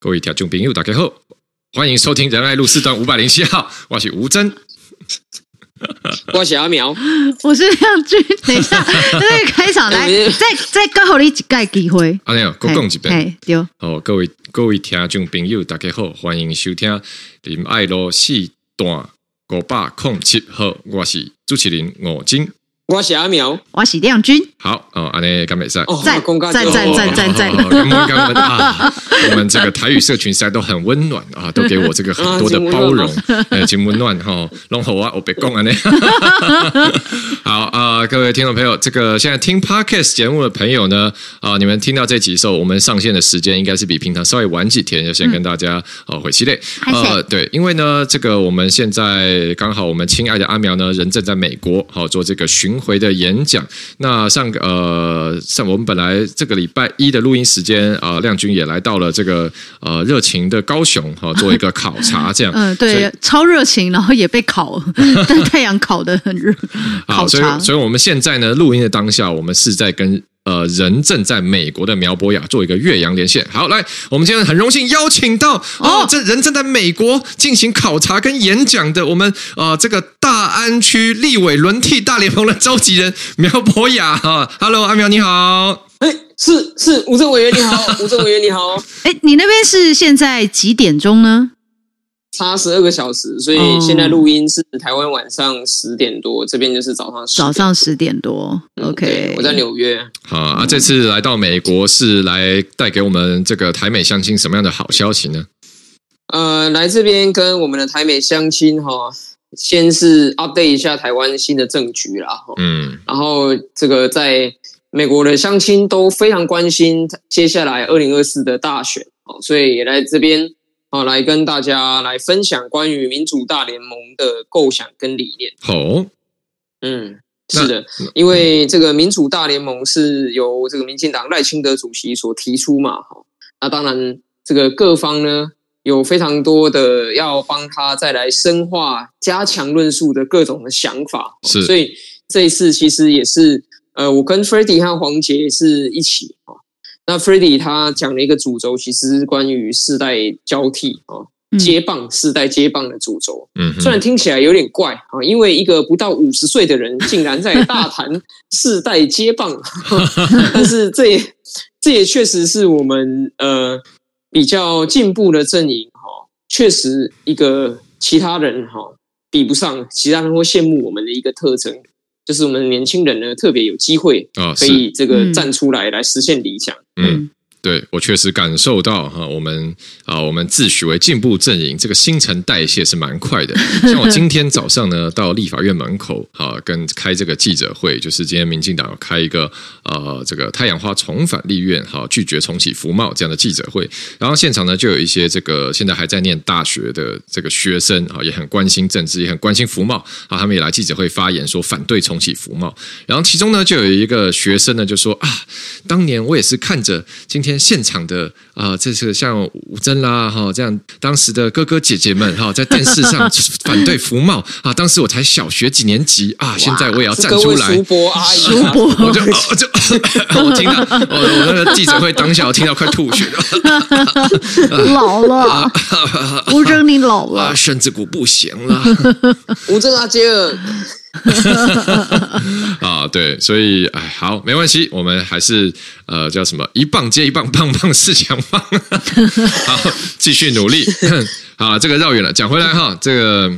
各位听众朋友，大家好，欢迎收听仁爱路四段五百零七号，我是吴真，我是阿苗，我是亮君。等一下，那个开场来，再再刚好你一个机会，阿廖，各讲一遍，对。好，各位各位听众朋友，大家好，欢迎收听仁爱路四段五百零七号，我是主持人吴峥。我是阿苗，我是亮君。好哦，安尼干美赛，赞赞赞赞赞赞！我们这个台语社群实在都很温暖啊，都给我这个很多的包容，哎，挺温暖哈。龙猴啊，我别讲安尼。好啊，各位听众朋友，这个现在听 Podcast 节目的朋友呢，啊，你们听到这集的时候，我们上线的时间应该是比平常稍微晚几天，就先跟大家哦，回期内。呃，对，因为呢，这个我们现在刚好我们亲爱的阿苗呢，人正在美国，好做这个巡。回的演讲，那上个呃上我们本来这个礼拜一的录音时间啊、呃，亮君也来到了这个呃热情的高雄哈、呃，做一个考察，这样嗯对，超热情，然后也被烤，但太阳烤得很热，好，所以所以我们现在呢录音的当下，我们是在跟。呃，人正在美国的苗博雅做一个岳阳连线。好，来，我们今天很荣幸邀请到哦，这人正在美国进行考察跟演讲的我们呃这个大安区立委轮替大联盟的召集人苗博雅哈。Hello，阿苗你好。哎，是是，吴政委员你好，吴政委员你好。哎，你那边是现在几点钟呢？差十二个小时，所以现在录音是台湾晚上十点多，这边就是早上早上十点多。OK，我在纽约。好啊，这次来到美国是来带给我们这个台美相亲什么样的好消息呢？呃，来这边跟我们的台美相亲哈，先是 update 一下台湾新的政局啦。嗯，然后这个在美国的相亲都非常关心接下来二零二四的大选，所以也来这边。好，来跟大家来分享关于民主大联盟的构想跟理念。好，嗯，是的，因为这个民主大联盟是由这个民进党赖清德主席所提出嘛，哈，那当然这个各方呢有非常多的要帮他再来深化、加强论述的各种的想法，是，所以这一次其实也是，呃，我跟 Freddy 和黄杰是一起那 Freddy 他讲了一个主轴，其实是关于世代交替啊，接棒世代接棒的主轴。嗯，虽然听起来有点怪啊，因为一个不到五十岁的人竟然在大谈世代接棒，但是这也这也确实是我们呃比较进步的阵营哈，确实一个其他人哈比不上，其他人会羡慕我们的一个特征。就是我们年轻人呢，特别有机会啊，可以这个站出来来实现理想。嗯。对，我确实感受到哈，我们啊，我们自诩为进步阵营，这个新陈代谢是蛮快的。像我今天早上呢，到立法院门口啊，跟开这个记者会，就是今天民进党开一个呃，这个太阳花重返立院，哈，拒绝重启服贸这样的记者会。然后现场呢，就有一些这个现在还在念大学的这个学生啊，也很关心政治，也很关心服贸啊，他们也来记者会发言说反对重启服贸。然后其中呢，就有一个学生呢，就说啊，当年我也是看着今天。现场的啊，这是像吴峥啦哈，这样当时的哥哥姐姐们哈，在电视上 反对服贸啊，当时我才小学几年级啊，现在我也要站出来。叔伯阿姨，叔伯，我就我就 我听到我我那个记者会当下，我听到快吐血了。老了，吴峥你老了，身子骨不行了。吴峥阿姐。啊，对，所以哎，好，没关系，我们还是呃，叫什么，一棒接一棒，棒棒四强棒，好，继续努力。好，这个绕远了，讲回来哈，这个。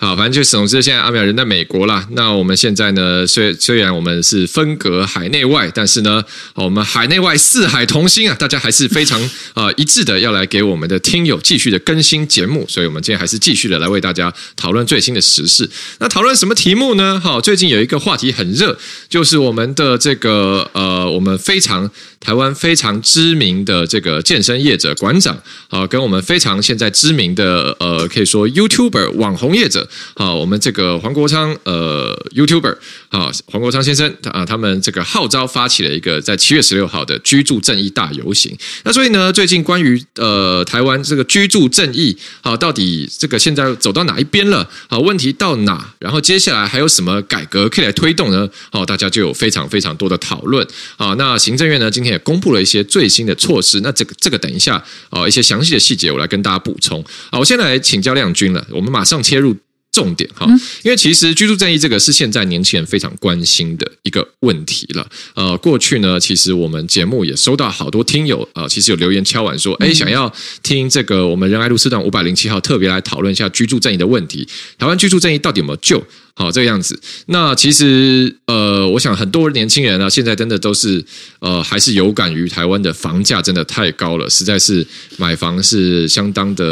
好，反正就总之，现在阿米尔人在美国啦。那我们现在呢，虽虽然我们是分隔海内外，但是呢，我们海内外四海同心啊，大家还是非常啊、呃、一致的，要来给我们的听友继续的更新节目。所以，我们今天还是继续的来为大家讨论最新的时事。那讨论什么题目呢？好，最近有一个话题很热，就是我们的这个呃，我们非常台湾非常知名的这个健身业者馆长啊，跟我们非常现在知名的呃，可以说 YouTuber 网红业者。好，我们这个黄国昌呃 YouTuber 啊，黄国昌先生啊，他们这个号召发起了一个在七月十六号的居住正义大游行。那所以呢，最近关于呃台湾这个居住正义，好，到底这个现在走到哪一边了？好，问题到哪？然后接下来还有什么改革可以来推动呢？好，大家就有非常非常多的讨论。啊，那行政院呢今天也公布了一些最新的措施。那这个这个等一下啊，一些详细的细节我来跟大家补充。好，我先来请教亮君了，我们马上切入。重点哈，因为其实居住正义这个是现在年轻人非常关心的一个问题了。呃，过去呢，其实我们节目也收到好多听友啊、呃，其实有留言敲碗说，哎，想要听这个我们仁爱路四段五百零七号特别来讨论一下居住正义的问题。台湾居住正义到底有没有救？好，这个样子。那其实，呃，我想很多年轻人啊，现在真的都是，呃，还是有感于台湾的房价真的太高了，实在是买房是相当的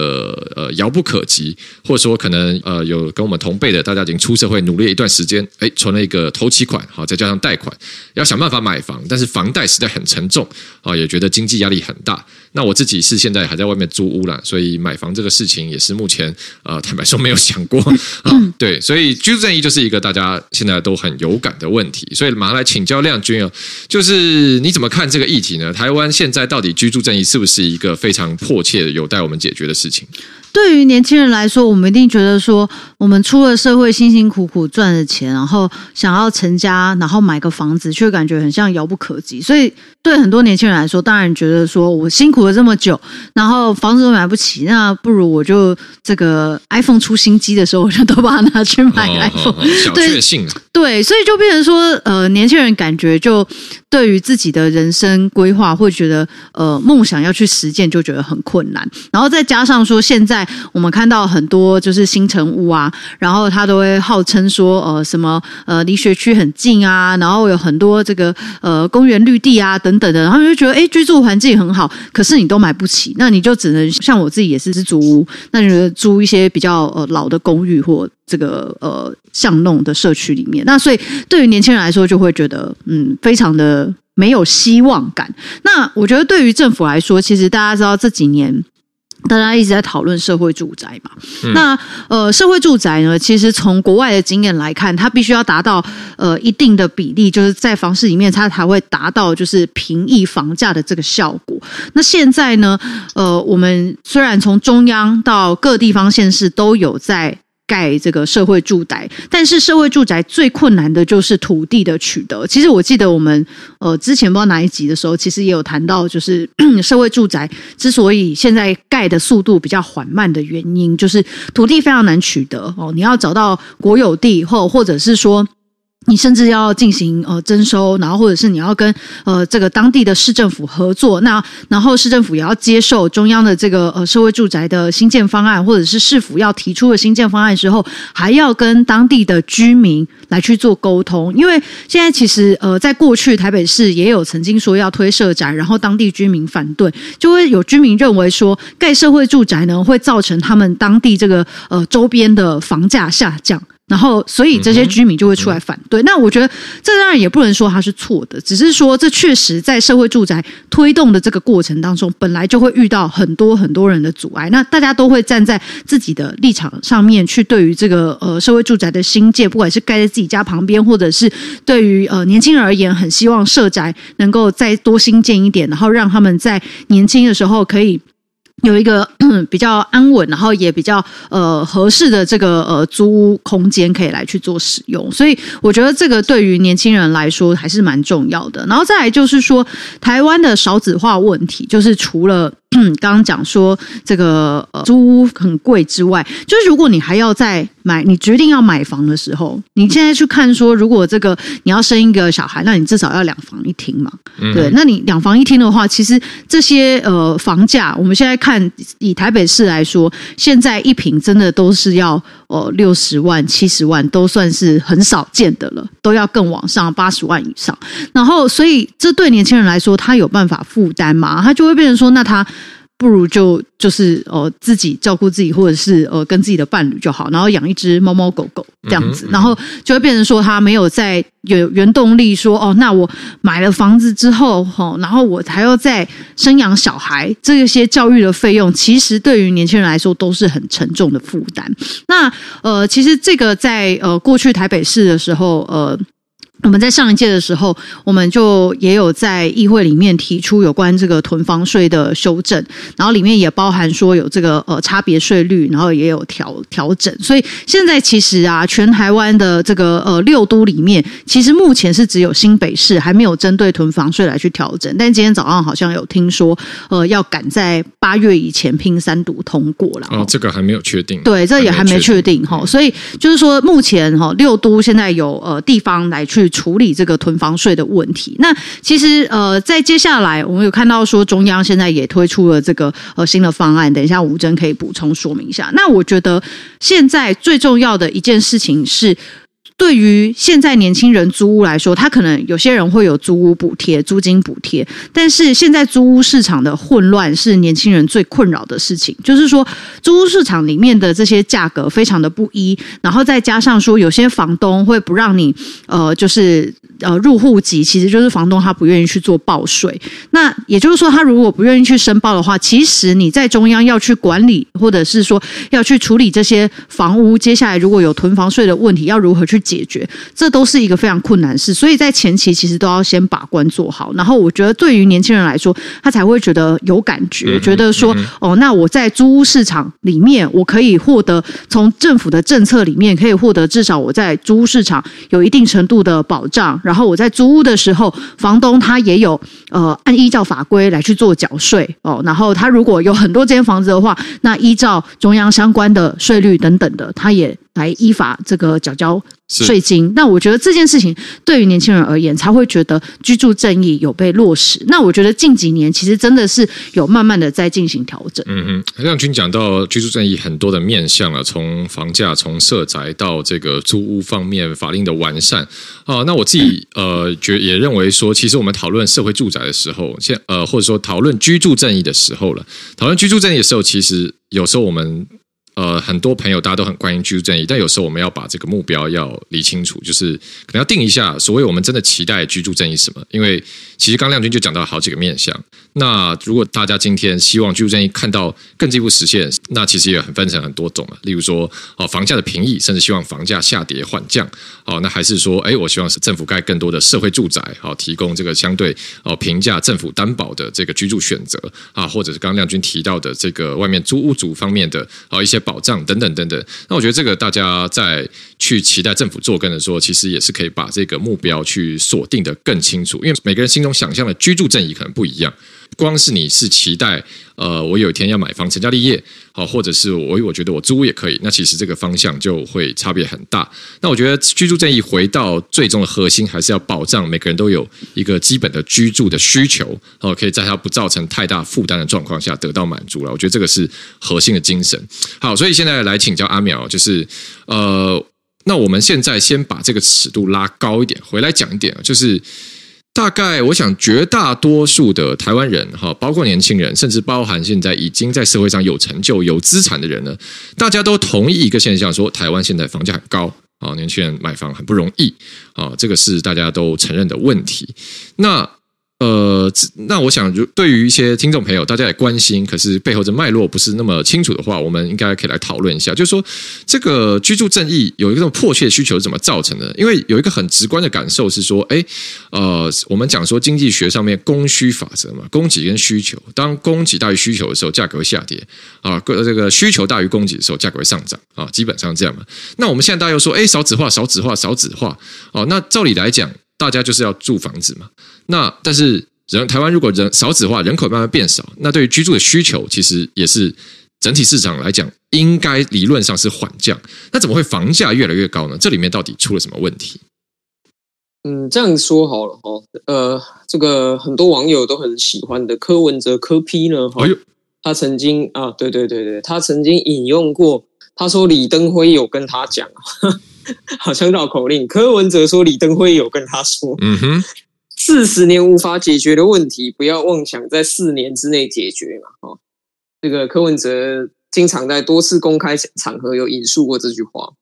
呃遥不可及，或者说可能呃有跟我们同辈的，大家已经出社会努力了一段时间，哎，存了一个头期款，好，再加上贷款，要想办法买房，但是房贷实在很沉重，啊，也觉得经济压力很大。那我自己是现在还在外面租屋啦，所以买房这个事情也是目前呃坦白说没有想过啊。对，所以居住正义就是一个大家现在都很有感的问题，所以马上来请教亮君啊，就是你怎么看这个议题呢？台湾现在到底居住正义是不是一个非常迫切有待我们解决的事情？对于年轻人来说，我们一定觉得说，我们出了社会，辛辛苦苦赚的钱，然后想要成家，然后买个房子，却感觉很像遥不可及。所以，对很多年轻人来说，当然觉得说我辛苦了这么久，然后房子都买不起，那不如我就这个 iPhone 出新机的时候，我就都把它拿去买 iPhone。哦哦哦、小确幸。对，所以就变成说，呃，年轻人感觉就对于自己的人生规划，会觉得呃，梦想要去实践，就觉得很困难。然后再加上说，现在我们看到很多就是新城屋啊，然后他都会号称说，呃，什么呃，离学区很近啊，然后有很多这个呃公园绿地啊等等的，然后就觉得哎，居住环境很好，可是你都买不起，那你就只能像我自己也是是租屋，那你就租一些比较呃老的公寓或。这个呃巷弄的社区里面，那所以对于年轻人来说，就会觉得嗯，非常的没有希望感。那我觉得对于政府来说，其实大家知道这几年大家一直在讨论社会住宅嘛。嗯、那呃，社会住宅呢，其实从国外的经验来看，它必须要达到呃一定的比例，就是在房市里面，它才会达到就是平抑房价的这个效果。那现在呢，呃，我们虽然从中央到各地方县市都有在。盖这个社会住宅，但是社会住宅最困难的就是土地的取得。其实我记得我们呃之前不知道哪一集的时候，其实也有谈到，就是 社会住宅之所以现在盖的速度比较缓慢的原因，就是土地非常难取得哦。你要找到国有地，或或者是说。你甚至要进行呃征收，然后或者是你要跟呃这个当地的市政府合作，那然后市政府也要接受中央的这个呃社会住宅的新建方案，或者是市府要提出的新建方案之后，还要跟当地的居民来去做沟通。因为现在其实呃在过去台北市也有曾经说要推社宅，然后当地居民反对，就会有居民认为说盖社会住宅呢会造成他们当地这个呃周边的房价下降。然后，所以这些居民就会出来反对。嗯、那我觉得这当然也不能说它是错的，只是说这确实在社会住宅推动的这个过程当中，本来就会遇到很多很多人的阻碍。那大家都会站在自己的立场上面去对于这个呃社会住宅的新建，不管是盖在自己家旁边，或者是对于呃年轻人而言，很希望社宅能够再多新建一点，然后让他们在年轻的时候可以。有一个比较安稳，然后也比较呃合适的这个呃租屋空间可以来去做使用，所以我觉得这个对于年轻人来说还是蛮重要的。然后再来就是说，台湾的少子化问题，就是除了。刚刚讲说这个呃租屋很贵之外，就是如果你还要再买，你决定要买房的时候，你现在去看说，如果这个你要生一个小孩，那你至少要两房一厅嘛，嗯、对，那你两房一厅的话，其实这些呃房价，我们现在看以台北市来说，现在一平真的都是要呃六十万、七十万，都算是很少见的了，都要更往上八十万以上。然后，所以这对年轻人来说，他有办法负担吗？他就会变成说，那他。不如就就是呃自己照顾自己，或者是呃跟自己的伴侣就好，然后养一只猫猫狗狗这样子，然后就会变成说他没有在有原动力说哦，那我买了房子之后哈，然后我还要再生养小孩，这些教育的费用其实对于年轻人来说都是很沉重的负担。那呃，其实这个在呃过去台北市的时候呃。我们在上一届的时候，我们就也有在议会里面提出有关这个囤房税的修正，然后里面也包含说有这个呃差别税率，然后也有调调整。所以现在其实啊，全台湾的这个呃六都里面，其实目前是只有新北市还没有针对囤房税来去调整。但今天早上好像有听说，呃，要赶在八月以前拼三读通过了。哦，这个还没有确定。对，这也还没确定哈。所以就是说，目前哈六都现在有呃地方来去。处理这个囤房税的问题。那其实呃，在接下来我们有看到说，中央现在也推出了这个呃新的方案。等一下，吴征可以补充说明一下。那我觉得现在最重要的一件事情是。对于现在年轻人租屋来说，他可能有些人会有租屋补贴、租金补贴，但是现在租屋市场的混乱是年轻人最困扰的事情。就是说，租屋市场里面的这些价格非常的不一，然后再加上说，有些房东会不让你呃，就是呃入户籍，其实就是房东他不愿意去做报税。那也就是说，他如果不愿意去申报的话，其实你在中央要去管理，或者是说要去处理这些房屋，接下来如果有囤房税的问题，要如何去解决，这都是一个非常困难的事，所以在前期其实都要先把关做好。然后我觉得对于年轻人来说，他才会觉得有感觉，觉得说哦，那我在租屋市场里面，我可以获得从政府的政策里面可以获得至少我在租屋市场有一定程度的保障。然后我在租屋的时候，房东他也有呃按依照法规来去做缴税哦。然后他如果有很多间房子的话，那依照中央相关的税率等等的，他也。来依法这个缴交税金，那我觉得这件事情对于年轻人而言，才会觉得居住正义有被落实。那我觉得近几年其实真的是有慢慢的在进行调整。嗯哼，亮君讲到居住正义很多的面向啊，从房价、从社宅到这个租屋方面法令的完善啊，那我自己呃觉也认为说，其实我们讨论社会住宅的时候，现呃或者说讨论居住正义的时候了，讨论居住正义的时候，其实有时候我们。呃，很多朋友大家都很关心居住正义，但有时候我们要把这个目标要理清楚，就是可能要定一下所谓我们真的期待居住正义什么？因为其实刚亮君就讲到好几个面向。那如果大家今天希望居住正义看到更进一步实现，那其实也很分成很多种了。例如说，哦，房价的平抑，甚至希望房价下跌缓降。哦，那还是说，哎，我希望是政府盖更多的社会住宅，好提供这个相对哦平价政府担保的这个居住选择啊，或者是刚亮君提到的这个外面租屋族方面的啊一些。保障等等等等，那我觉得这个大家在去期待政府做更的时候，其实也是可以把这个目标去锁定得更清楚，因为每个人心中想象的居住正义可能不一样。光是你是期待，呃，我有一天要买房成家立业，好，或者是我我觉得我租也可以，那其实这个方向就会差别很大。那我觉得居住正义回到最终的核心，还是要保障每个人都有一个基本的居住的需求，哦，可以在它不造成太大负担的状况下得到满足了。我觉得这个是核心的精神。好，所以现在来请教阿苗，就是呃，那我们现在先把这个尺度拉高一点，回来讲一点，就是。大概我想，绝大多数的台湾人哈，包括年轻人，甚至包含现在已经在社会上有成就、有资产的人呢，大家都同意一个现象，说台湾现在房价很高啊，年轻人买房很不容易啊，这个是大家都承认的问题。那呃，那我想，就对于一些听众朋友，大家也关心，可是背后的脉络不是那么清楚的话，我们应该可以来讨论一下，就是说，这个居住正义有一个这种迫切的需求是怎么造成的？因为有一个很直观的感受是说，哎，呃，我们讲说经济学上面供需法则嘛，供给跟需求，当供给大于需求的时候，价格会下跌啊；这个需求大于供给的时候，价格会上涨啊，基本上这样嘛。那我们现在大家又说，哎，少子化，少子化，少子化，哦，那照理来讲。大家就是要住房子嘛，那但是人台湾如果人少子化，人口慢慢变少，那对于居住的需求其实也是整体市场来讲，应该理论上是缓降。那怎么会房价越来越高呢？这里面到底出了什么问题？嗯，这样说好了哦，呃，这个很多网友都很喜欢的柯文哲柯 P 呢，哎呦，他曾经啊，对对对对，他曾经引用过，他说李登辉有跟他讲。好像绕口令。柯文哲说：“李登辉有跟他说，嗯哼，四十年无法解决的问题，不要妄想在四年之内解决嘛。”哦，这个柯文哲经常在多次公开场合有引述过这句话。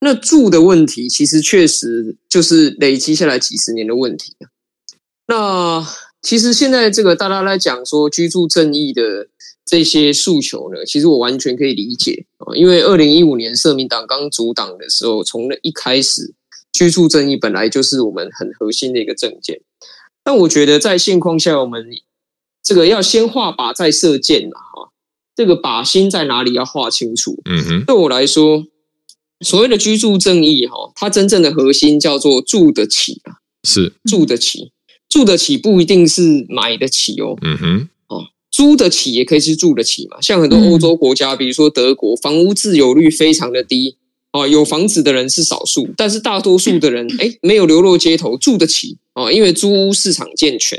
那住的问题，其实确实就是累积下来几十年的问题。那其实现在这个大家来讲说居住正义的这些诉求呢，其实我完全可以理解啊，因为二零一五年社民党刚组党的时候，从那一开始，居住正义本来就是我们很核心的一个证件。但我觉得在现况下，我们这个要先画靶再射箭了哈，这个靶心在哪里要画清楚。嗯哼，对我来说。所谓的居住正义，哈，它真正的核心叫做住得起啊，是住得起，住得起不一定是买得起哦，嗯哼，哦，租得起也可以是住得起嘛。像很多欧洲国家，比如说德国，房屋自有率非常的低，啊，有房子的人是少数，但是大多数的人，哎，没有流落街头，住得起啊，因为租屋市场健全，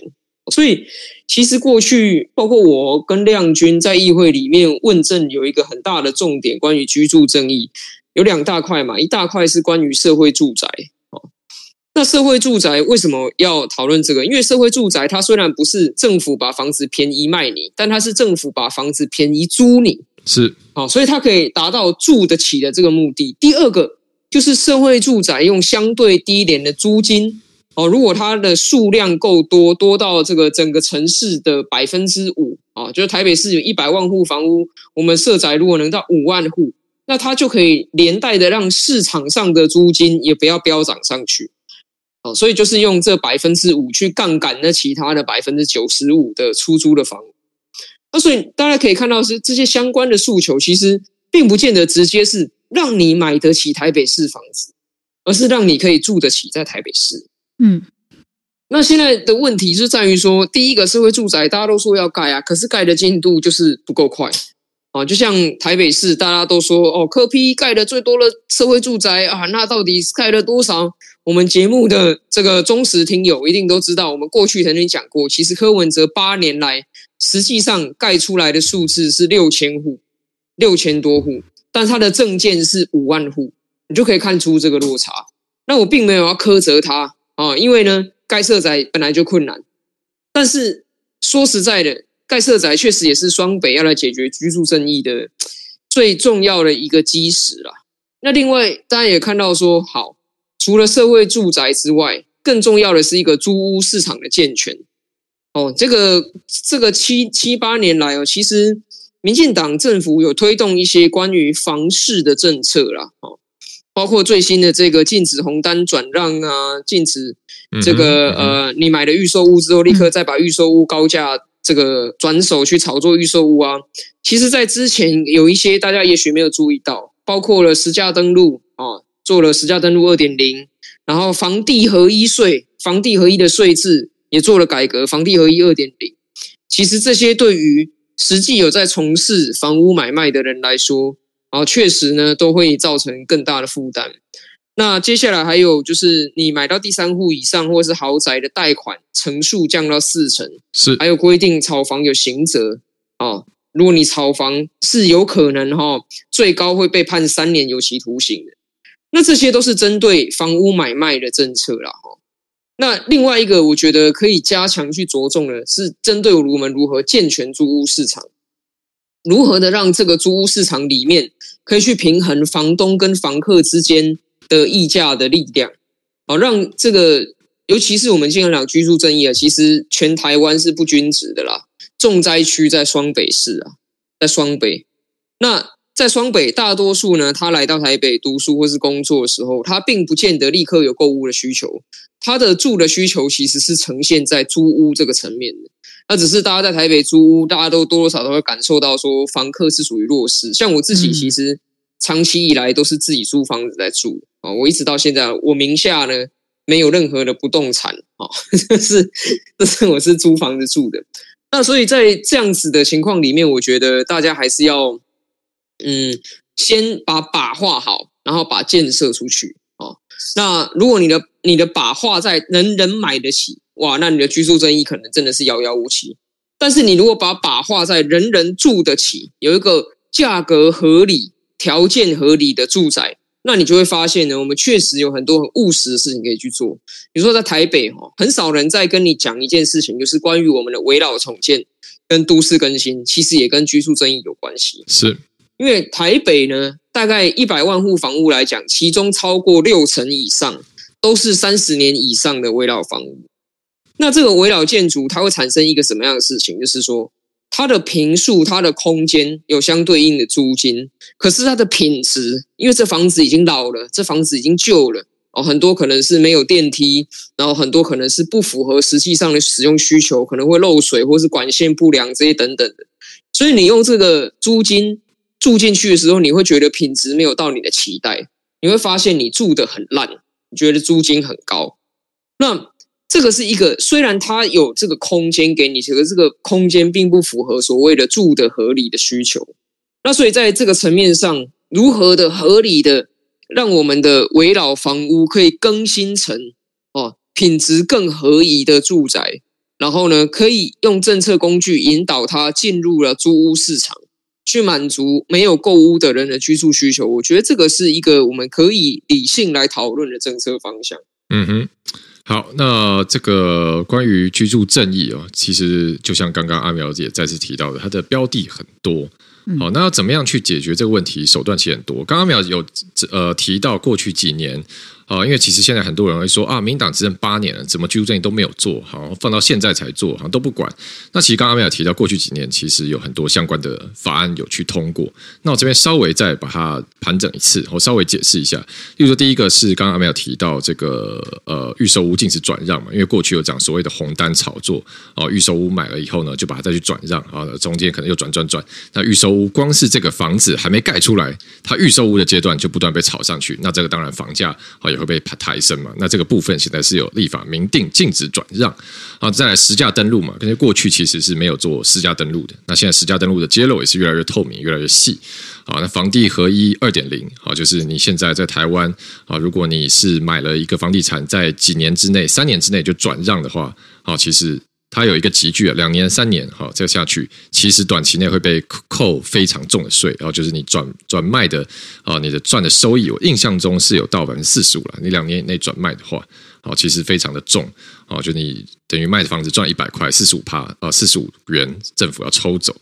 所以其实过去包括我跟亮君在议会里面问政，有一个很大的重点，关于居住正义。有两大块嘛，一大块是关于社会住宅。哦，那社会住宅为什么要讨论这个？因为社会住宅它虽然不是政府把房子便宜卖你，但它是政府把房子便宜租你，是好，所以它可以达到住得起的这个目的。第二个就是社会住宅用相对低廉的租金，哦，如果它的数量够多，多到这个整个城市的百分之五，啊，就是台北市有一百万户房屋，我们社宅如果能到五万户。那它就可以连带的让市场上的租金也不要飙涨上去，哦，所以就是用这百分之五去杠杆那其他的百分之九十五的出租的房。那所以大家可以看到是这些相关的诉求，其实并不见得直接是让你买得起台北市房子，而是让你可以住得起在台北市。嗯，那现在的问题是在于说，第一个社会住宅大家都说要盖啊，可是盖的进度就是不够快。啊，就像台北市，大家都说哦，柯批盖的最多的社会住宅啊，那到底盖了多少？我们节目的这个忠实听友一定都知道，我们过去曾经讲过，其实柯文哲八年来实际上盖出来的数字是六千户，六千多户，但他的证件是五万户，你就可以看出这个落差。那我并没有要苛责他啊，因为呢，盖社宅本来就困难，但是说实在的。盖社宅确实也是双北要来解决居住正义的最重要的一个基石啦。那另外，大家也看到说，好，除了社会住宅之外，更重要的是一个租屋市场的健全。哦，这个这个七七八年来哦，其实民进党政府有推动一些关于房市的政策啦。哦，包括最新的这个禁止红单转让啊，禁止这个呃，你买了预售屋之后，立刻再把预售屋高价。这个转手去炒作预售屋啊，其实，在之前有一些大家也许没有注意到，包括了实价登录啊，做了实价登录二点零，然后房地合一税、房地合一的税制也做了改革，房地合一二点零。其实这些对于实际有在从事房屋买卖的人来说，啊，确实呢都会造成更大的负担。那接下来还有就是，你买到第三户以上或是豪宅的贷款成数降到四成，是还有规定炒房有刑责啊。如果你炒房是有可能哈，最高会被判三年有期徒刑的。那这些都是针对房屋买卖的政策啦哈。那另外一个我觉得可以加强去着重的是，针对我们如何健全租屋市场，如何的让这个租屋市场里面可以去平衡房东跟房客之间。的议价的力量，好让这个，尤其是我们经常讲居住正义啊，其实全台湾是不均值的啦。重灾区在双北市啊，在双北。那在双北，大多数呢，他来到台北读书或是工作的时候，他并不见得立刻有购物的需求，他的住的需求其实是呈现在租屋这个层面的。那只是大家在台北租屋，大家都多多少少会感受到说，房客是属于弱势。像我自己，其实长期以来都是自己租房子在住。啊，我一直到现在，我名下呢没有任何的不动产啊，这是这是我是租房子住的。那所以在这样子的情况里面，我觉得大家还是要嗯，先把把画好，然后把箭射出去啊。那如果你的你的把画在人人买得起，哇，那你的居住争议可能真的是遥遥无期。但是你如果把把画在人人住得起，有一个价格合理、条件合理的住宅。那你就会发现呢，我们确实有很多很务实的事情可以去做。比如说在台北哈，很少人在跟你讲一件事情，就是关于我们的围绕重建跟都市更新，其实也跟居住争议有关系。是，因为台北呢，大概一百万户房屋来讲，其中超过六成以上都是三十年以上的危老房屋。那这个危老建筑，它会产生一个什么样的事情？就是说，它的坪数、它的空间有相对应的租金，可是它的品质，因为这房子已经老了，这房子已经旧了。哦，很多可能是没有电梯，然后很多可能是不符合实际上的使用需求，可能会漏水或是管线不良这些等等的。所以你用这个租金住进去的时候，你会觉得品质没有到你的期待，你会发现你住的很烂，你觉得租金很高。那这个是一个，虽然它有这个空间给你，可是这个空间并不符合所谓的住的合理的需求。那所以在这个层面上，如何的合理的？让我们的围老房屋可以更新成哦品质更合宜的住宅，然后呢，可以用政策工具引导它进入了租屋市场，去满足没有购屋的人的居住需求。我觉得这个是一个我们可以理性来讨论的政策方向。嗯哼，好，那这个关于居住正义哦，其实就像刚刚阿苗姐再次提到的，它的标的很多。好，那要怎么样去解决这个问题？手段其实很多。刚刚苗有呃提到过去几年。啊，因为其实现在很多人会说啊，民党执政八年了，怎么居住正义都没有做好，放到现在才做，好像都不管。那其实刚刚没有提到，过去几年其实有很多相关的法案有去通过。那我这边稍微再把它盘整一次，我稍微解释一下。例如说，第一个是刚刚没有提到这个呃预售屋禁止转让嘛，因为过去有讲所谓的红单炒作哦，预售屋买了以后呢，就把它再去转让啊，中间可能又转转转。那预售屋光是这个房子还没盖出来，它预售屋的阶段就不断被炒上去，那这个当然房价啊。也会被抬升嘛？那这个部分现在是有立法明定禁止转让啊，再来实价登录嘛？因为过去其实是没有做实价登录的，那现在实价登录的揭露也是越来越透明，越来越细啊。那房地合一二点零啊，就是你现在在台湾啊，如果你是买了一个房地产，在几年之内、三年之内就转让的话啊，其实。它有一个集聚啊，两年、三年，哈，这个下去，其实短期内会被扣非常重的税，然后就是你转转卖的啊，你的赚的收益，我印象中是有到百分之四十五了。你两年以内转卖的话，啊，其实非常的重，哦，就你等于卖的房子赚一百块，四十五趴啊，四十五元政府要抽走。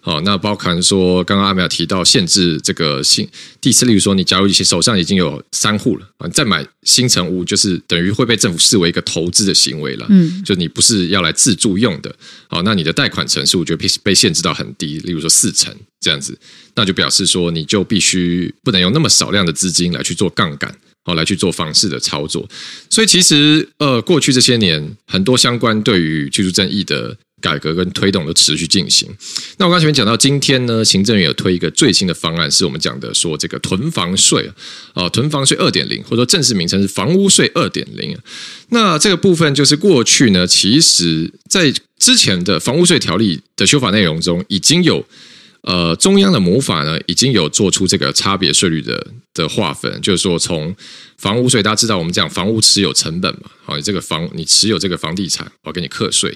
好，那包含说，刚刚阿苗提到限制这个新第四，例如说，你假如你手上已经有三户了啊，你再买新城屋，就是等于会被政府视为一个投资的行为了。嗯，就你不是要来自住用的，好，那你的贷款成数就被被限制到很低，例如说四成这样子，那就表示说，你就必须不能用那么少量的资金来去做杠杆，好，来去做房市的操作。所以其实呃，过去这些年很多相关对于居住正义的。改革跟推动都持续进行。那我刚前面讲到，今天呢，行政院有推一个最新的方案，是我们讲的说这个囤房税啊，囤房税二点零，或者说正式名称是房屋税二点零。那这个部分就是过去呢，其实在之前的房屋税条例的修法内容中，已经有呃中央的模法呢，已经有做出这个差别税率的的划分，就是说从。房屋税，大家知道我们讲房屋持有成本嘛？好，你这个房你持有这个房地产，我给你课税。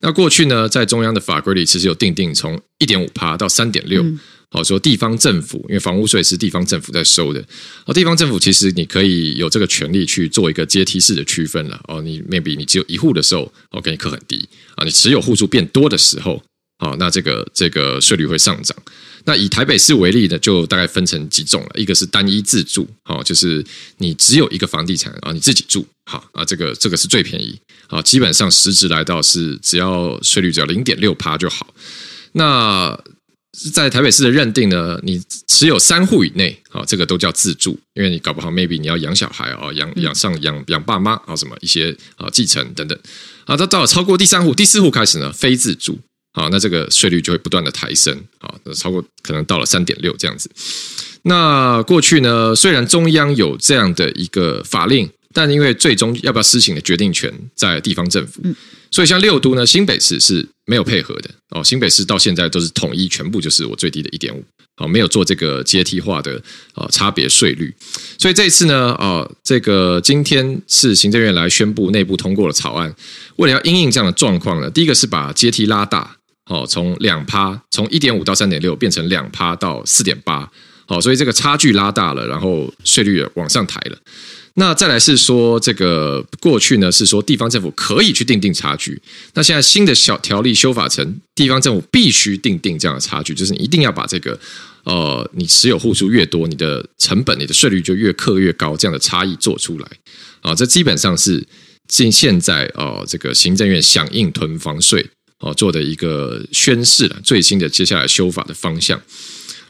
那过去呢，在中央的法规里，其实有定定从一点五趴到三点六。好，说地方政府，因为房屋税是地方政府在收的。哦，地方政府其实你可以有这个权利去做一个阶梯式的区分了。哦，你 maybe 你只有一户的时候，我给你课很低啊。你持有户数变多的时候，好，那这个这个税率会上涨。那以台北市为例呢，就大概分成几种了。一个是单一自住，好，就是你只有一个房地产啊，你自己住，好啊，这个这个是最便宜，好，基本上实质来到是只要税率只要零点六趴就好。那在台北市的认定呢，你持有三户以内，好，这个都叫自住，因为你搞不好 maybe 你要养小孩啊，养养上养养爸妈啊，什么一些啊继承等等，啊，到到了超过第三户、第四户开始呢，非自住。好，那这个税率就会不断的抬升，好，超过可能到了三点六这样子。那过去呢，虽然中央有这样的一个法令，但因为最终要不要施行的决定权在地方政府，所以像六都呢，新北市是没有配合的哦。新北市到现在都是统一，全部就是我最低的一点五，好，没有做这个阶梯化的啊差别税率。所以这一次呢，啊，这个今天是行政院来宣布内部通过了草案，为了要因应这样的状况呢，第一个是把阶梯拉大。好，从两趴，从一点五到三点六，变成两趴到四点八。好，所以这个差距拉大了，然后税率也往上抬了。那再来是说，这个过去呢是说地方政府可以去定定差距，那现在新的小条例修法成地方政府必须定定这样的差距，就是你一定要把这个呃，你持有户数越多，你的成本、你的税率就越课越高，这样的差异做出来啊，这基本上是近现在呃这个行政院响应囤房税哦做的一个宣示了，最新的接下来修法的方向。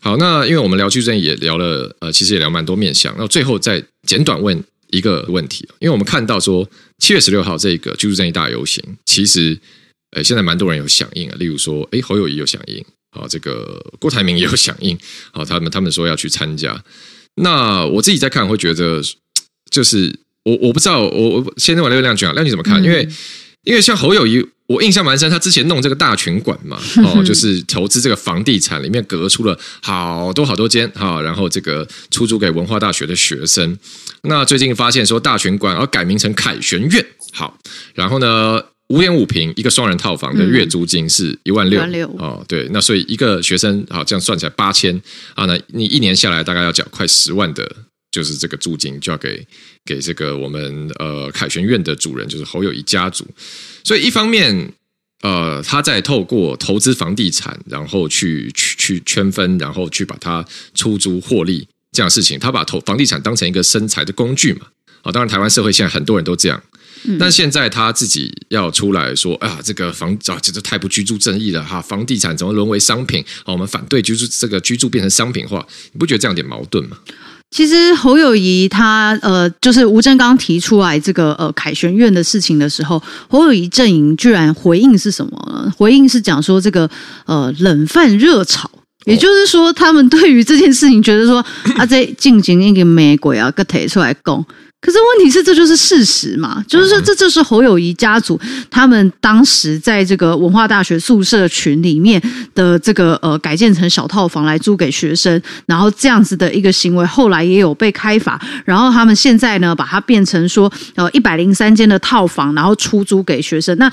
好，那因为我们聊居住也聊了，呃，其实也聊蛮多面向，那最后再简短问。一个问题，因为我们看到说七月十六号这个居住正义大游行，其实呃现在蛮多人有响应啊，例如说诶侯友谊有响应，啊这个郭台铭也有响应，好他们他们说要去参加。那我自己在看会觉得，就是我我不知道，我我先问问亮君啊，亮君怎么看？因为、嗯、因为像侯友宜。我印象蛮深，他之前弄这个大群馆嘛，哦，就是投资这个房地产，里面隔出了好多好多间哈，然后这个出租给文化大学的学生。那最近发现说大群馆要改名成凯旋苑，好，然后呢五点五平一个双人套房的月租金是一万六，哦，对，那所以一个学生好这样算起来八千啊，那你一年下来大概要缴快十万的，就是这个租金就要给给这个我们呃凯旋苑的主人，就是侯友谊家族。所以一方面，呃，他在透过投资房地产，然后去去去圈分，然后去把它出租获利这样的事情，他把投房地产当成一个生财的工具嘛。啊，当然台湾社会现在很多人都这样，但现在他自己要出来说啊，这个房啊，这太不居住正义了哈，房地产怎么沦为商品？啊，我们反对居住这个居住变成商品化，你不觉得这样有点矛盾吗？其实侯友谊他呃，就是吴正刚提出来这个呃凯旋院的事情的时候，侯友谊阵营居然回应是什么呢？回应是讲说这个呃冷饭热炒，也就是说他们对于这件事情觉得说啊，这进行一个美鬼啊，个提出来供。可是问题是，这就是事实嘛？就是说，这就是侯友谊家族他们当时在这个文化大学宿舍群里面的这个呃改建成小套房来租给学生，然后这样子的一个行为，后来也有被开罚，然后他们现在呢，把它变成说呃一百零三间的套房，然后出租给学生。那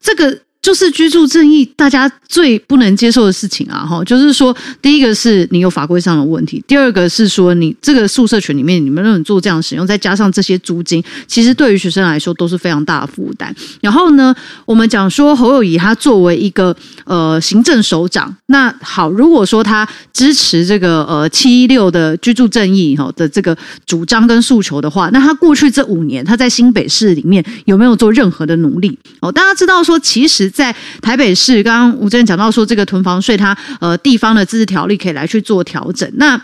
这个。就是居住正义，大家最不能接受的事情啊！哈，就是说，第一个是你有法规上的问题，第二个是说你这个宿舍群里面你们能做这样使用，再加上这些租金，其实对于学生来说都是非常大的负担。然后呢，我们讲说侯友宜他作为一个呃行政首长，那好，如果说他支持这个呃七一六的居住正义哈的这个主张跟诉求的话，那他过去这五年他在新北市里面有没有做任何的努力？哦，大家知道说其实。在台北市，刚刚吴峥讲到说，这个囤房税，它呃地方的自治条例可以来去做调整。那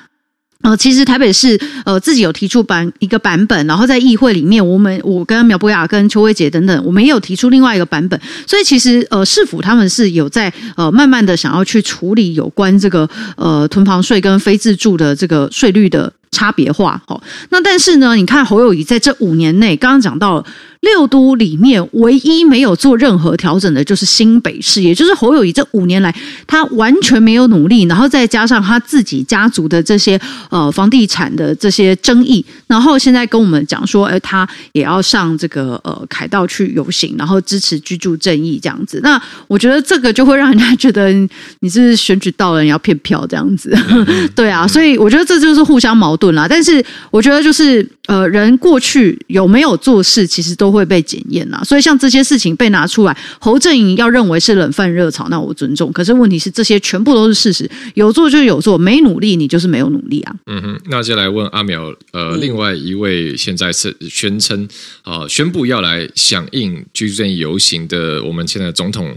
呃，其实台北市呃自己有提出版一个版本，然后在议会里面，我们我跟苗博雅、跟邱威杰等等，我们也有提出另外一个版本。所以其实呃市府他们是有在呃慢慢的想要去处理有关这个呃囤房税跟非自住的这个税率的差别化。好，那但是呢，你看侯友宜在这五年内，刚刚讲到。六都里面唯一没有做任何调整的，就是新北市，也就是侯友谊这五年来，他完全没有努力，然后再加上他自己家族的这些呃房地产的这些争议，然后现在跟我们讲说，哎，他也要上这个呃凯道去游行，然后支持居住正义这样子。那我觉得这个就会让人家觉得你是选举到了，你要骗票这样子，对啊，所以我觉得这就是互相矛盾啦。但是我觉得就是呃，人过去有没有做事，其实都。会被检验呐，所以像这些事情被拿出来，侯正颖要认为是冷饭热炒，那我尊重。可是问题是，这些全部都是事实，有做就有做，没努力你就是没有努力啊。嗯哼，那就来问阿苗，呃，另外一位现在是宣称啊、宣布要来响应居住正游行的，我们现在总统。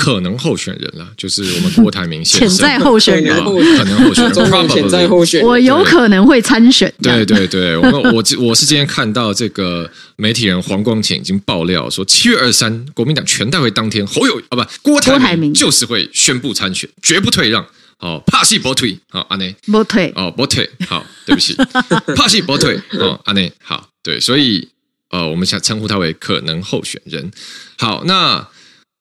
可能候选人了，就是我们郭台铭先生。潜在候选人，可能候选人，潜在候选人，我有可能会参选。对对对，我们我我是今天看到这个媒体人黄光芹已经爆料说，七月二三国民党全代会当天，侯友啊不郭台铭就是会宣布参选，绝不退让。好，怕戏不退。好，阿内不退。哦，不退。好，对不起，怕戏不退。哦，阿内好，对，所以呃，我们想称呼他为可能候选人。好，那。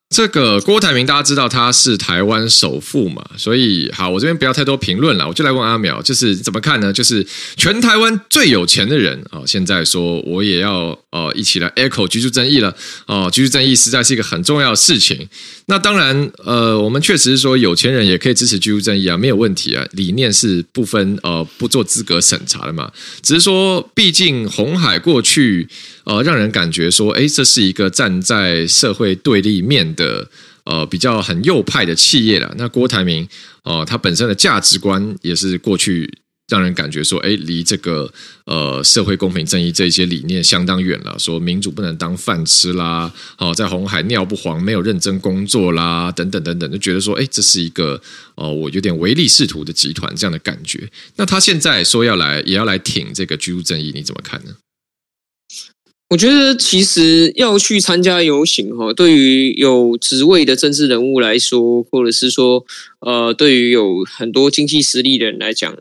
这个郭台铭大家知道他是台湾首富嘛，所以好，我这边不要太多评论了，我就来问阿苗，就是怎么看呢？就是全台湾最有钱的人啊，现在说我也要呃一起来 echo 居住正义了哦，居住正义实在是一个很重要的事情。那当然呃，我们确实是说有钱人也可以支持居住正义啊，没有问题啊，理念是不分呃不做资格审查的嘛，只是说毕竟红海过去。呃，让人感觉说，哎，这是一个站在社会对立面的，呃，比较很右派的企业了。那郭台铭，哦、他本身的价值观也是过去让人感觉说，哎，离这个呃社会公平正义这些理念相当远了。说民主不能当饭吃啦，哦，在红海尿不黄，没有认真工作啦，等等等等，就觉得说，哎，这是一个哦、呃，我有点唯利是图的集团这样的感觉。那他现在说要来，也要来挺这个居住正义，你怎么看呢？我觉得其实要去参加游行哈，对于有职位的政治人物来说，或者是说呃，对于有很多经济实力的人来讲，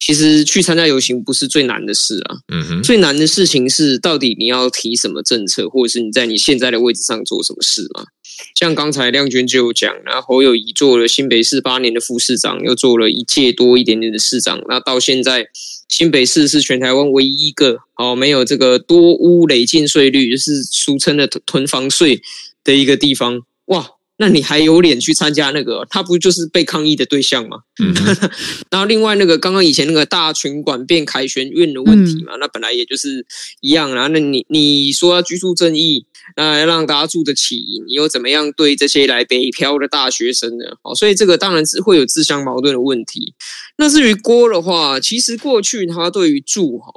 其实去参加游行不是最难的事啊。嗯哼，最难的事情是到底你要提什么政策，或者是你在你现在的位置上做什么事嘛。像刚才亮君就有讲，然后侯友谊做了新北市八年的副市长，又做了一届多一点点的市长，那到现在。新北市是全台湾唯一一个哦，没有这个多屋累进税率，就是俗称的囤房税的一个地方。哇，那你还有脸去参加那个？他不就是被抗议的对象吗？嗯，然后另外那个刚刚以前那个大群馆变凯旋院的问题嘛，嗯、那本来也就是一样啊。那你你说要居住正义？那要让大家住得起，你又怎么样对这些来北漂的大学生呢？好，所以这个当然是会有自相矛盾的问题。那至于郭的话，其实过去他对于住哈，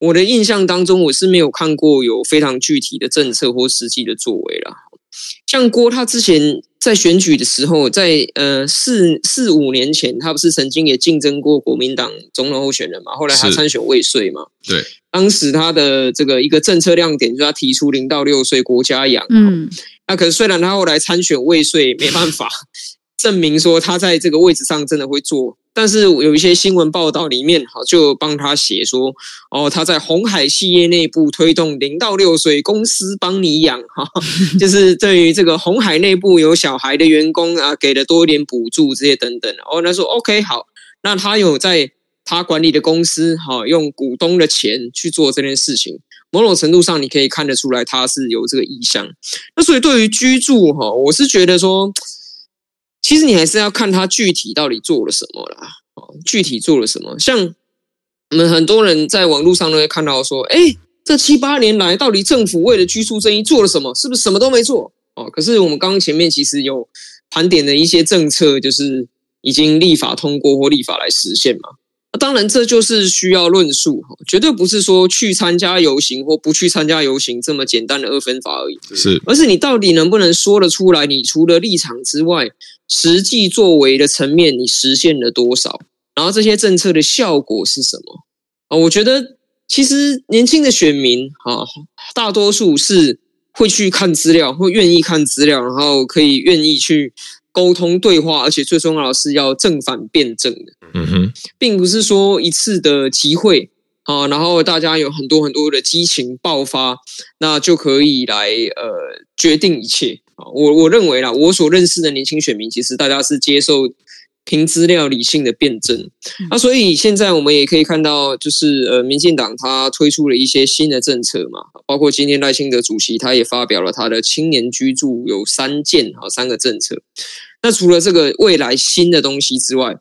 我的印象当中我是没有看过有非常具体的政策或实际的作为啦。像郭他之前在选举的时候，在呃四四五年前，他不是曾经也竞争过国民党总统候选人嘛？后来他参选未遂嘛？对。当时他的这个一个政策亮点，就是他提出零到六岁国家养。嗯，那可是虽然他后来参选未遂，没办法证明说他在这个位置上真的会做，但是有一些新闻报道里面，好就帮他写说，哦，他在红海企业内部推动零到六岁公司帮你养，哈，就是对于这个红海内部有小孩的员工啊，给了多一点补助这些等等。哦，那说 OK 好，那他有在。他管理的公司，哈，用股东的钱去做这件事情，某种程度上你可以看得出来，他是有这个意向。那所以对于居住，哈，我是觉得说，其实你还是要看他具体到底做了什么啦，具体做了什么。像我们很多人在网络上都会看到说，哎，这七八年来，到底政府为了居住正义做了什么？是不是什么都没做？哦，可是我们刚刚前面其实有盘点的一些政策，就是已经立法通过或立法来实现嘛。那当然，这就是需要论述，绝对不是说去参加游行或不去参加游行这么简单的二分法而已。是，而是你到底能不能说得出来？你除了立场之外，实际作为的层面，你实现了多少？然后这些政策的效果是什么？啊，我觉得其实年轻的选民啊，大多数是会去看资料，会愿意看资料，然后可以愿意去。沟通对话，而且最重要的是要正反辩证的，嗯哼，并不是说一次的集会啊，然后大家有很多很多的激情爆发，那就可以来呃决定一切啊。我我认为啦，我所认识的年轻选民，其实大家是接受凭资料理性的辩证。那所以现在我们也可以看到，就是呃，民进党他推出了一些新的政策嘛，包括今天赖清德主席他也发表了他的青年居住有三件啊三个政策。那除了这个未来新的东西之外，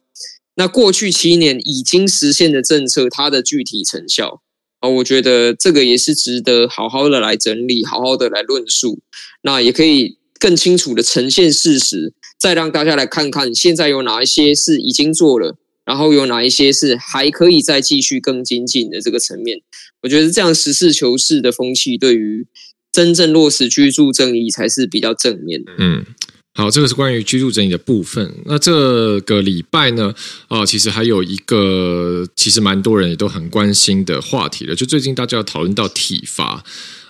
那过去七年已经实现的政策，它的具体成效啊，我觉得这个也是值得好好的来整理，好好的来论述。那也可以更清楚的呈现事实，再让大家来看看现在有哪一些是已经做了，然后有哪一些是还可以再继续更精进的这个层面。我觉得这样实事求是的风气，对于真正落实居住正义才是比较正面的。嗯。好，这个是关于居住整理的部分。那这个礼拜呢，啊，其实还有一个其实蛮多人也都很关心的话题了，就最近大家要讨论到体罚。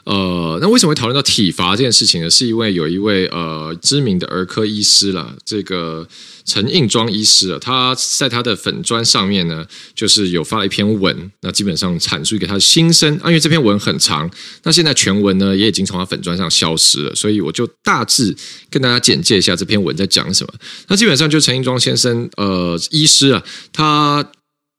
呃，那为什么会讨论到体罚这件事情呢？是因为有一位呃知名的儿科医师啦，这个。陈应庄医师啊，他在他的粉砖上面呢，就是有发了一篇文，那基本上阐述给他的心声啊。因为这篇文很长，那现在全文呢也已经从他粉砖上消失了，所以我就大致跟大家简介一下这篇文在讲什么。那基本上就陈应庄先生，呃，医师啊，他。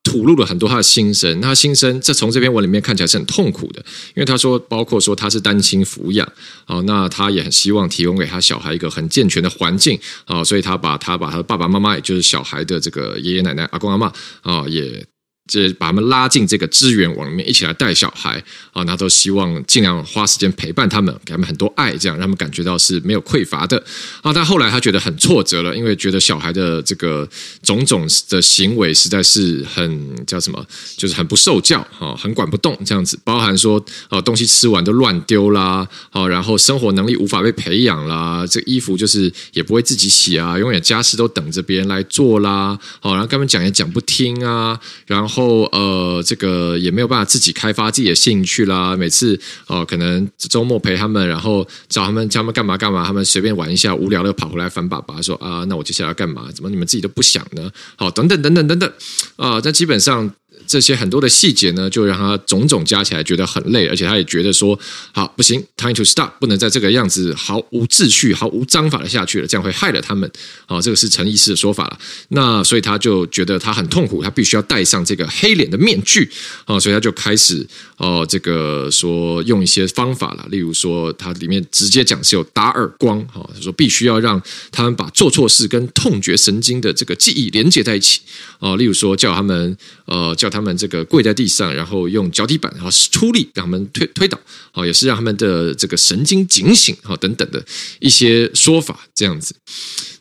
吐露了很多他的心声，他心声这从这篇文里面看起来是很痛苦的，因为他说，包括说他是单亲抚养啊，那他也很希望提供给他小孩一个很健全的环境啊，所以他把他把他的爸爸妈妈，也就是小孩的这个爷爷奶奶、阿公阿嬷啊，也。这把他们拉进这个资源网里面，一起来带小孩啊，那都希望尽量花时间陪伴他们，给他们很多爱，这样让他们感觉到是没有匮乏的啊。但后来他觉得很挫折了，因为觉得小孩的这个种种的行为实在是很叫什么，就是很不受教啊，很管不动这样子，包含说啊东西吃完都乱丢啦，啊，然后生活能力无法被培养啦，这个衣服就是也不会自己洗啊，永远家事都等着别人来做啦，好，然后跟他们讲也讲不听啊，然后。后呃，这个也没有办法自己开发自己的兴趣啦。每次哦、呃，可能周末陪他们，然后找他们叫他们干嘛干嘛，他们随便玩一下，无聊的跑回来烦爸爸说啊，那我接下来要干嘛？怎么你们自己都不想呢？好，等等等等等等啊，那基本上。这些很多的细节呢，就让他种种加起来觉得很累，而且他也觉得说，好不行，time to stop，不能再这个样子毫无秩序、毫无章法的下去了，这样会害了他们。啊，这个是陈医师的说法了。那所以他就觉得他很痛苦，他必须要戴上这个黑脸的面具。啊，所以他就开始哦，这个说用一些方法了，例如说他里面直接讲是有打耳光，哈，他说必须要让他们把做错事跟痛觉神经的这个记忆连接在一起。啊，例如说叫他们呃叫他。他们这个跪在地上，然后用脚底板，然后出力让他们推推倒，好，也是让他们的这个神经警醒，好，等等的一些说法，这样子。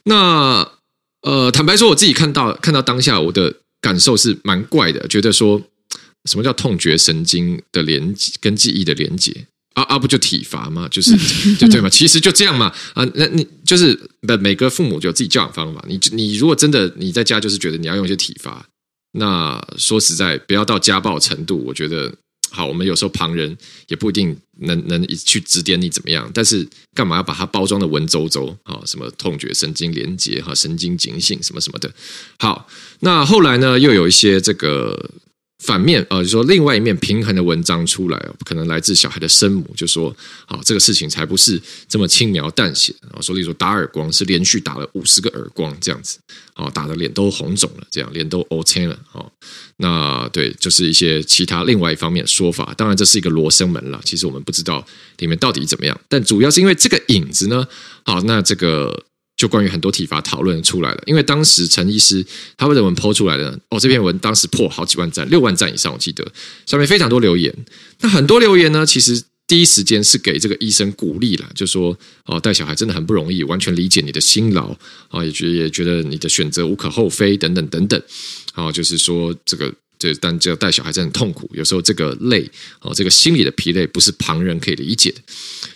那呃，坦白说，我自己看到看到当下，我的感受是蛮怪的，觉得说什么叫痛觉神经的连接跟记忆的连接啊啊，不就体罚吗？就是就对嘛，其实就这样嘛啊，那你就是每个父母就有自己教养方法，你你如果真的你在家就是觉得你要用一些体罚。那说实在，不要到家暴程度，我觉得好。我们有时候旁人也不一定能能去指点你怎么样，但是干嘛要把它包装的文绉绉啊？什么痛觉神经连接哈，神经警醒什么什么的。好，那后来呢，又有一些这个。反面啊，就说另外一面平衡的文章出来，可能来自小孩的生母，就说啊，这个事情才不是这么轻描淡写。然后说，例如说打耳光是连续打了五十个耳光这样子，啊，打的脸都红肿了，这样脸都 O 青了。哦，那对，就是一些其他另外一方面的说法。当然，这是一个罗生门了。其实我们不知道里面到底怎么样，但主要是因为这个影子呢。好，那这个。就关于很多体罚讨论出来了，因为当时陈医师他为什么 po 出来的？哦，这篇文当时破好几万赞，六万赞以上，我记得上面非常多留言。那很多留言呢，其实第一时间是给这个医生鼓励了，就说哦，带小孩真的很不容易，完全理解你的辛劳啊，也觉得也觉得你的选择无可厚非，等等等等。啊，就是说这个这但这带小孩真的很痛苦，有时候这个累哦，这个心理的疲累不是旁人可以理解的。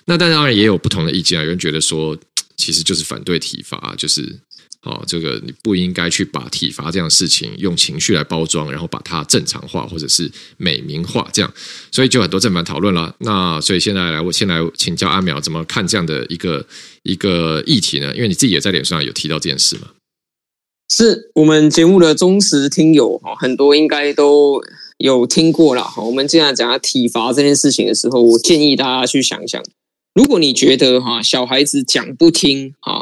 那当然也有不同的意见啊，有人觉得说。其实就是反对体罚，就是哦，这个你不应该去把体罚这样的事情用情绪来包装，然后把它正常化或者是美名化，这样，所以就很多正反讨论了。那所以现在来，我先来请教阿苗怎么看这样的一个一个议题呢？因为你自己也在脸书上有提到这件事嘛。是我们节目的忠实听友哈，很多应该都有听过了哈。我们既然讲到体罚这件事情的时候，我建议大家去想想。如果你觉得哈小孩子讲不听啊，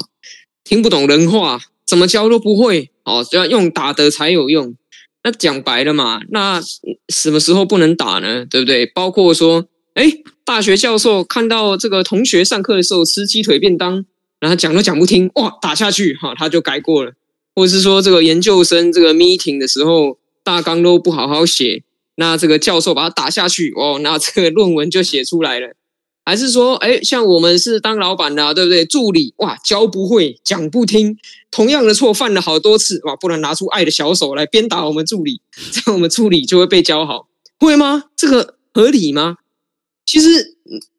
听不懂人话，怎么教都不会哦，就要用打的才有用。那讲白了嘛，那什么时候不能打呢？对不对？包括说，哎，大学教授看到这个同学上课的时候吃鸡腿便当，然后讲都讲不听，哇，打下去哈，他就改过了。或者是说，这个研究生这个 meeting 的时候大纲都不好好写，那这个教授把他打下去，哦，那这个论文就写出来了。还是说，哎，像我们是当老板的啊，对不对？助理哇，教不会，讲不听，同样的错犯了好多次，哇，不能拿出爱的小手来鞭打我们助理，这样我们助理就会被教好，会吗？这个合理吗？其实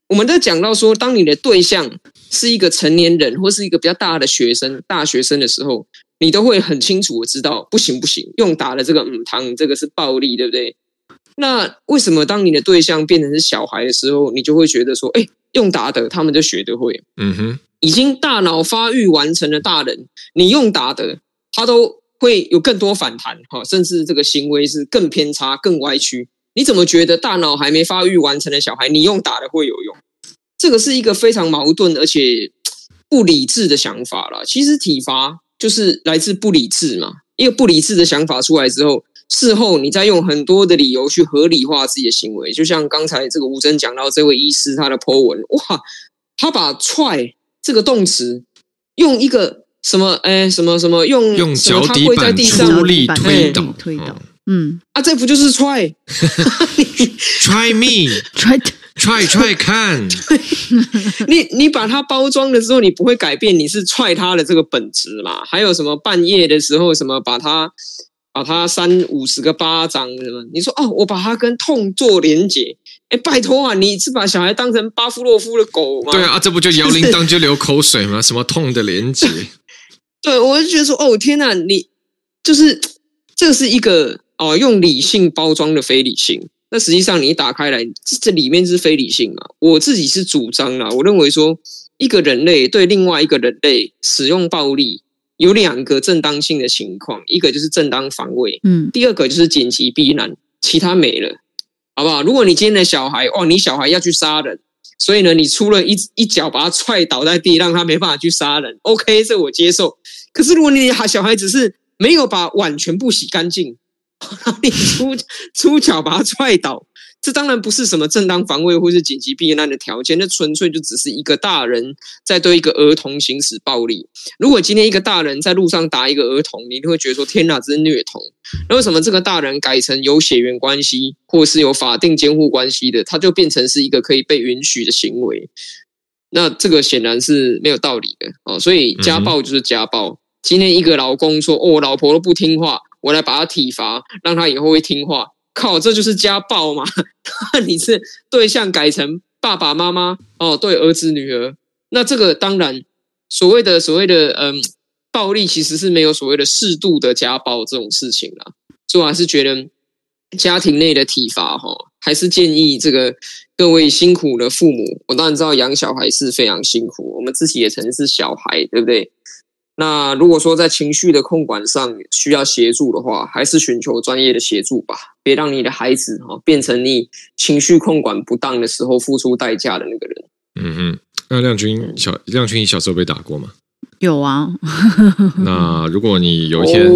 我们在讲到说，当你的对象是一个成年人或是一个比较大的学生、大学生的时候，你都会很清楚的知道，不行不行，用打的这个母汤，这个是暴力，对不对？那为什么当你的对象变成是小孩的时候，你就会觉得说，哎，用打的他们就学得会？嗯哼，已经大脑发育完成的大人，你用打的，他都会有更多反弹，哈，甚至这个行为是更偏差、更歪曲。你怎么觉得大脑还没发育完成的小孩，你用打的会有用？这个是一个非常矛盾而且不理智的想法啦。其实体罚就是来自不理智嘛，一个不理智的想法出来之后。事后，你再用很多的理由去合理化自己的行为，就像刚才这个吴征讲到这位医师他的 po 文，哇，他把踹这个动词用一个什么，哎，什么什么用用脚底板出力推倒，推倒，嗯，啊，这不就是踹？Try me，try try try 看，你你把它包装的时候，你不会改变你是踹他的这个本质嘛？还有什么半夜的时候，什么把他。把它扇五十个巴掌什么？你说哦，我把它跟痛做连结。哎，拜托啊，你是把小孩当成巴夫洛夫的狗吗？对啊，这不就摇铃铛就流口水吗？什么痛的连结？对，我就觉得说，哦天哪，你就是这是一个哦，用理性包装的非理性。那实际上你一打开来，这里面是非理性嘛？我自己是主张啦，我认为说，一个人类对另外一个人类使用暴力。有两个正当性的情况，一个就是正当防卫，嗯，第二个就是紧急避难，其他没了，好不好？如果你今天的小孩，哦，你小孩要去杀人，所以呢，你出了一一脚把他踹倒在地，让他没办法去杀人，OK，这我接受。可是如果你小孩只是没有把碗全部洗干净，你出出脚把他踹倒。这当然不是什么正当防卫或是紧急避难的条件，那纯粹就只是一个大人在对一个儿童行使暴力。如果今天一个大人在路上打一个儿童，你就会觉得说：“天哪，这是虐童。”那为什么这个大人改成有血缘关系或是有法定监护关系的，他就变成是一个可以被允许的行为？那这个显然是没有道理的哦。所以家暴就是家暴。今天一个老公说：“哦，我老婆都不听话，我来把她体罚，让她以后会听话。”靠，这就是家暴嘛？你是对象改成爸爸妈妈哦，对儿子女儿，那这个当然所谓的所谓的嗯暴力，其实是没有所谓的适度的家暴这种事情啦。所以我还是觉得家庭内的体罚哈，还是建议这个各位辛苦的父母，我当然知道养小孩是非常辛苦，我们自己也曾是小孩，对不对？那如果说在情绪的控管上需要协助的话，还是寻求专业的协助吧，别让你的孩子哈变成你情绪控管不当的时候付出代价的那个人。嗯哼，那亮君小亮君，你小时候被打过吗？有啊。那如果你有一天、哦、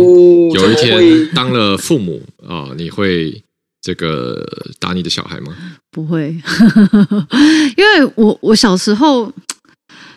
有一天当了父母啊、哦，你会这个打你的小孩吗？不会，因为我我小时候。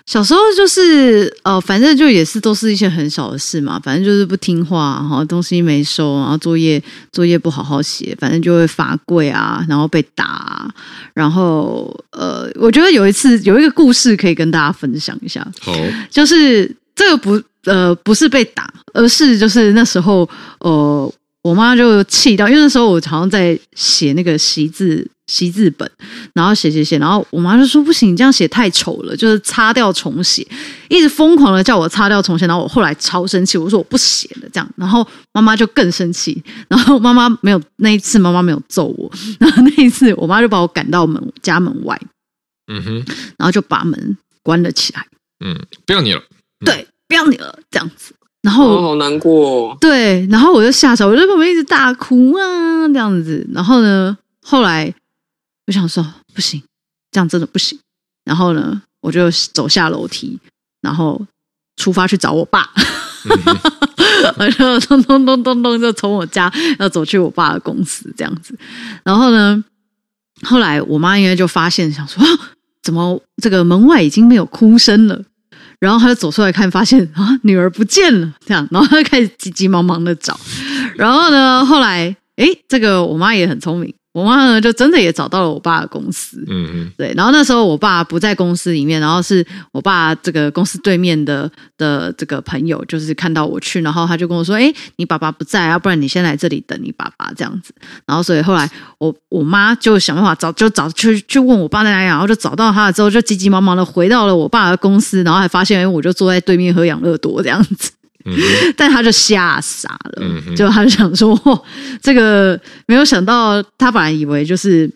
小时候就是呃，反正就也是都是一些很小的事嘛，反正就是不听话，然后东西没收，然后作业作业不好好写，反正就会罚跪啊，然后被打啊，然后呃，我觉得有一次有一个故事可以跟大家分享一下，好，就是这个不呃不是被打，而是就是那时候呃。我妈就气到，因为那时候我好像在写那个习字习字本，然后写写写，然后我妈就说：“不行，你这样写太丑了，就是擦掉重写。”一直疯狂的叫我擦掉重写，然后我后来超生气，我说我不写了这样，然后妈妈就更生气，然后妈妈没有那一次，妈妈没有揍我，然后那一次我妈就把我赶到门家门外，嗯哼，然后就把门关了起来，嗯，不要你了，嗯、对，不要你了，这样子。然后我好难过，对，然后我就吓着，我在旁边一直大哭啊，这样子。然后呢，后来我想说不行，这样真的不行。然后呢，我就走下楼梯，然后出发去找我爸。我就咚咚咚咚咚，就从我家要走去我爸的公司这样子。然后呢，后来我妈应该就发现，想说啊，怎么这个门外已经没有哭声了？然后他就走出来看，发现啊，女儿不见了，这样，然后他就开始急急忙忙的找。然后呢，后来，诶，这个我妈也很聪明。我妈呢，就真的也找到了我爸的公司，嗯嗯，对。然后那时候我爸不在公司里面，然后是我爸这个公司对面的的这个朋友，就是看到我去，然后他就跟我说：“哎，你爸爸不在啊，不然你先来这里等你爸爸这样子。”然后所以后来我我妈就想办法找，就找去去问我爸在哪里，然后就找到他了之后，就急急忙忙的回到了我爸的公司，然后还发现哎，我就坐在对面喝养乐多这样子。嗯、但他就吓傻了，嗯、就他就想说，哦，这个没有想到，他本来以为就是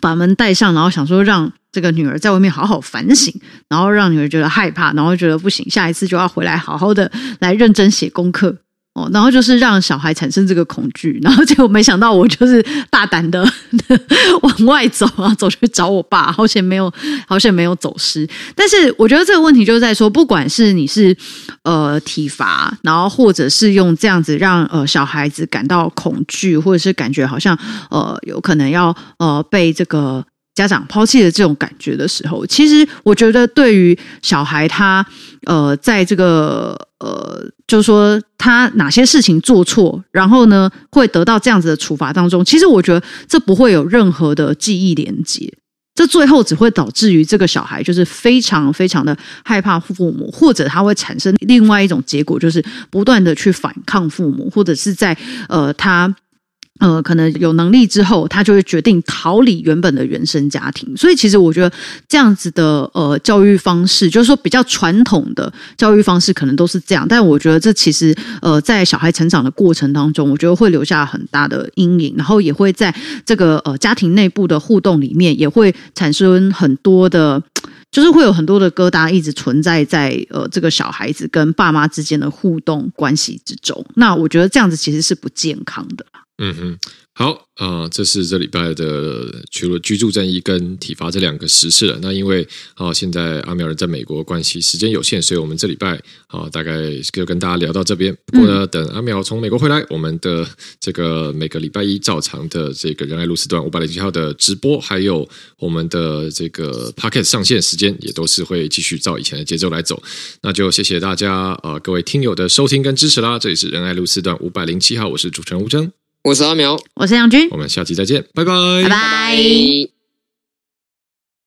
把门带上，然后想说让这个女儿在外面好好反省，然后让女儿觉得害怕，然后觉得不行，下一次就要回来好好的来认真写功课。哦，然后就是让小孩产生这个恐惧，然后结果没想到我就是大胆的 往外走啊，走去找我爸，好险没有，好险没有走失。但是我觉得这个问题就是在说，不管是你是呃体罚，然后或者是用这样子让呃小孩子感到恐惧，或者是感觉好像呃有可能要呃被这个。家长抛弃的这种感觉的时候，其实我觉得对于小孩他呃，在这个呃，就是说他哪些事情做错，然后呢会得到这样子的处罚当中，其实我觉得这不会有任何的记忆连接，这最后只会导致于这个小孩就是非常非常的害怕父母，或者他会产生另外一种结果，就是不断的去反抗父母，或者是在呃他。呃，可能有能力之后，他就会决定逃离原本的原生家庭。所以，其实我觉得这样子的呃教育方式，就是说比较传统的教育方式，可能都是这样。但我觉得这其实呃，在小孩成长的过程当中，我觉得会留下很大的阴影，然后也会在这个呃家庭内部的互动里面，也会产生很多的，就是会有很多的疙瘩一直存在在呃这个小孩子跟爸妈之间的互动关系之中。那我觉得这样子其实是不健康的。嗯哼，好啊、呃，这是这礼拜的除了居住正义跟体罚这两个时事了。那因为啊、呃，现在阿苗人在美国关系时间有限，所以我们这礼拜啊、呃，大概就跟大家聊到这边。不过呢，等阿苗从美国回来，我们的这个每个礼拜一照常的这个仁爱路四段五百零七号的直播，还有我们的这个 Pocket 上线时间，也都是会继续照以前的节奏来走。那就谢谢大家啊、呃，各位听友的收听跟支持啦。这里是仁爱路四段五百零七号，我是主持人吴峥。我是阿苗，我是杨军，我们下期再见，拜拜，拜拜。